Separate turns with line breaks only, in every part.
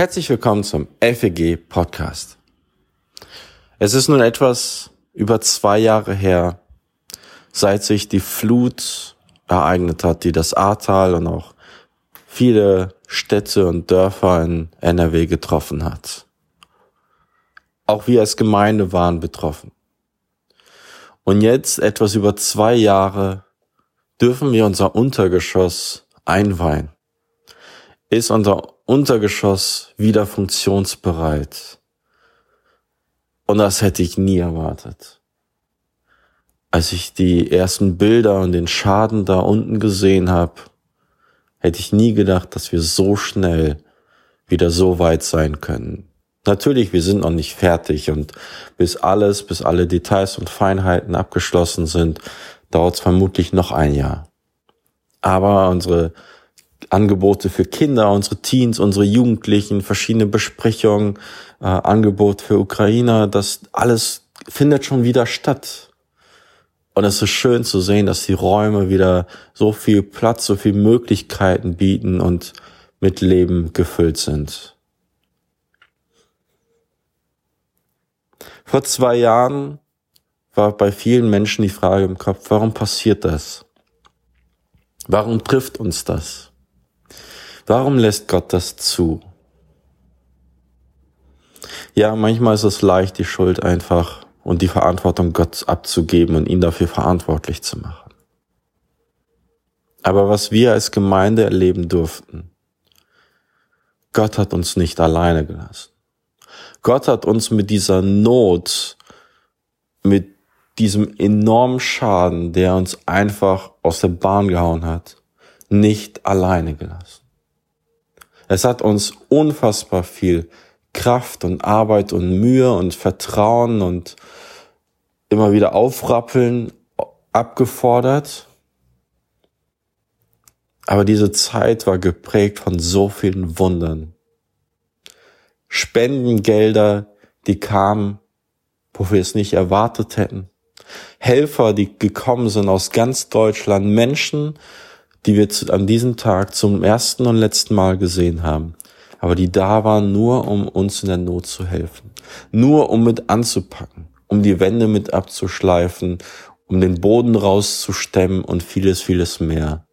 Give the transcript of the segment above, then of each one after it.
Herzlich willkommen zum FEG Podcast. Es ist nun etwas über zwei Jahre her, seit sich die Flut ereignet hat, die das Ahrtal und auch viele Städte und Dörfer in NRW getroffen hat. Auch wir als Gemeinde waren betroffen. Und jetzt, etwas über zwei Jahre, dürfen wir unser Untergeschoss einweihen. Ist unser Untergeschoss wieder funktionsbereit. Und das hätte ich nie erwartet. Als ich die ersten Bilder und den Schaden da unten gesehen habe, hätte ich nie gedacht, dass wir so schnell wieder so weit sein können. Natürlich, wir sind noch nicht fertig und bis alles, bis alle Details und Feinheiten abgeschlossen sind, dauert es vermutlich noch ein Jahr. Aber unsere Angebote für Kinder, unsere Teens, unsere Jugendlichen, verschiedene Besprechungen, äh, Angebot für Ukrainer, das alles findet schon wieder statt. Und es ist schön zu sehen, dass die Räume wieder so viel Platz, so viel Möglichkeiten bieten und mit Leben gefüllt sind. Vor zwei Jahren war bei vielen Menschen die Frage im Kopf, warum passiert das? Warum trifft uns das? Warum lässt Gott das zu? Ja, manchmal ist es leicht, die Schuld einfach und die Verantwortung Gott abzugeben und ihn dafür verantwortlich zu machen. Aber was wir als Gemeinde erleben durften, Gott hat uns nicht alleine gelassen. Gott hat uns mit dieser Not, mit diesem enormen Schaden, der uns einfach aus der Bahn gehauen hat, nicht alleine gelassen. Es hat uns unfassbar viel Kraft und Arbeit und Mühe und Vertrauen und immer wieder aufrappeln abgefordert. Aber diese Zeit war geprägt von so vielen Wundern. Spendengelder, die kamen, wo wir es nicht erwartet hätten. Helfer, die gekommen sind aus ganz Deutschland. Menschen, die wir an diesem Tag zum ersten und letzten Mal gesehen haben, aber die da waren nur, um uns in der Not zu helfen, nur um mit anzupacken, um die Wände mit abzuschleifen, um den Boden rauszustemmen und vieles, vieles mehr.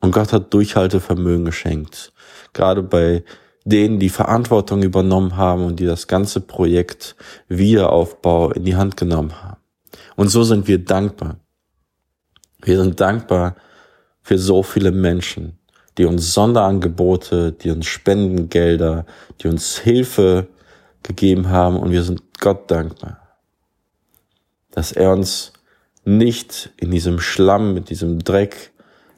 Und Gott hat Durchhaltevermögen geschenkt, gerade bei denen, die Verantwortung übernommen haben und die das ganze Projekt Wiederaufbau in die Hand genommen haben. Und so sind wir dankbar. Wir sind dankbar, für so viele Menschen, die uns Sonderangebote, die uns Spendengelder, die uns Hilfe gegeben haben. Und wir sind Gott dankbar, dass er uns nicht in diesem Schlamm, mit diesem Dreck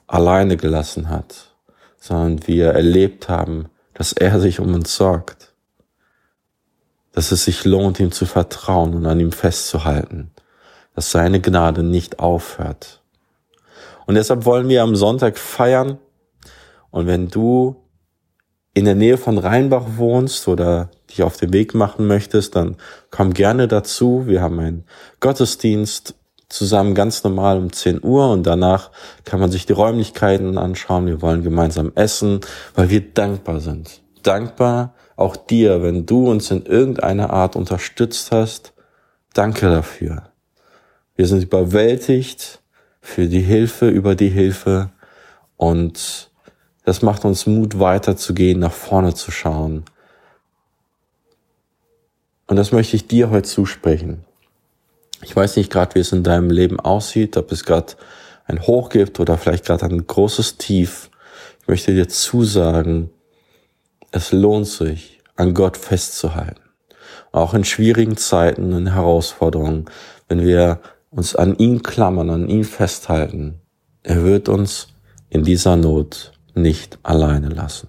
alleine gelassen hat, sondern wir erlebt haben, dass er sich um uns sorgt, dass es sich lohnt, ihm zu vertrauen und an ihm festzuhalten, dass seine Gnade nicht aufhört und deshalb wollen wir am Sonntag feiern. Und wenn du in der Nähe von Rheinbach wohnst oder dich auf den Weg machen möchtest, dann komm gerne dazu. Wir haben einen Gottesdienst zusammen ganz normal um 10 Uhr und danach kann man sich die Räumlichkeiten anschauen. Wir wollen gemeinsam essen, weil wir dankbar sind. Dankbar auch dir, wenn du uns in irgendeiner Art unterstützt hast. Danke dafür. Wir sind überwältigt für die Hilfe, über die Hilfe. Und das macht uns Mut, weiterzugehen, nach vorne zu schauen. Und das möchte ich dir heute zusprechen. Ich weiß nicht gerade, wie es in deinem Leben aussieht, ob es gerade ein Hoch gibt oder vielleicht gerade ein großes Tief. Ich möchte dir zusagen, es lohnt sich, an Gott festzuhalten. Auch in schwierigen Zeiten, in Herausforderungen, wenn wir uns an ihn klammern, an ihn festhalten. Er wird uns in dieser Not nicht alleine lassen.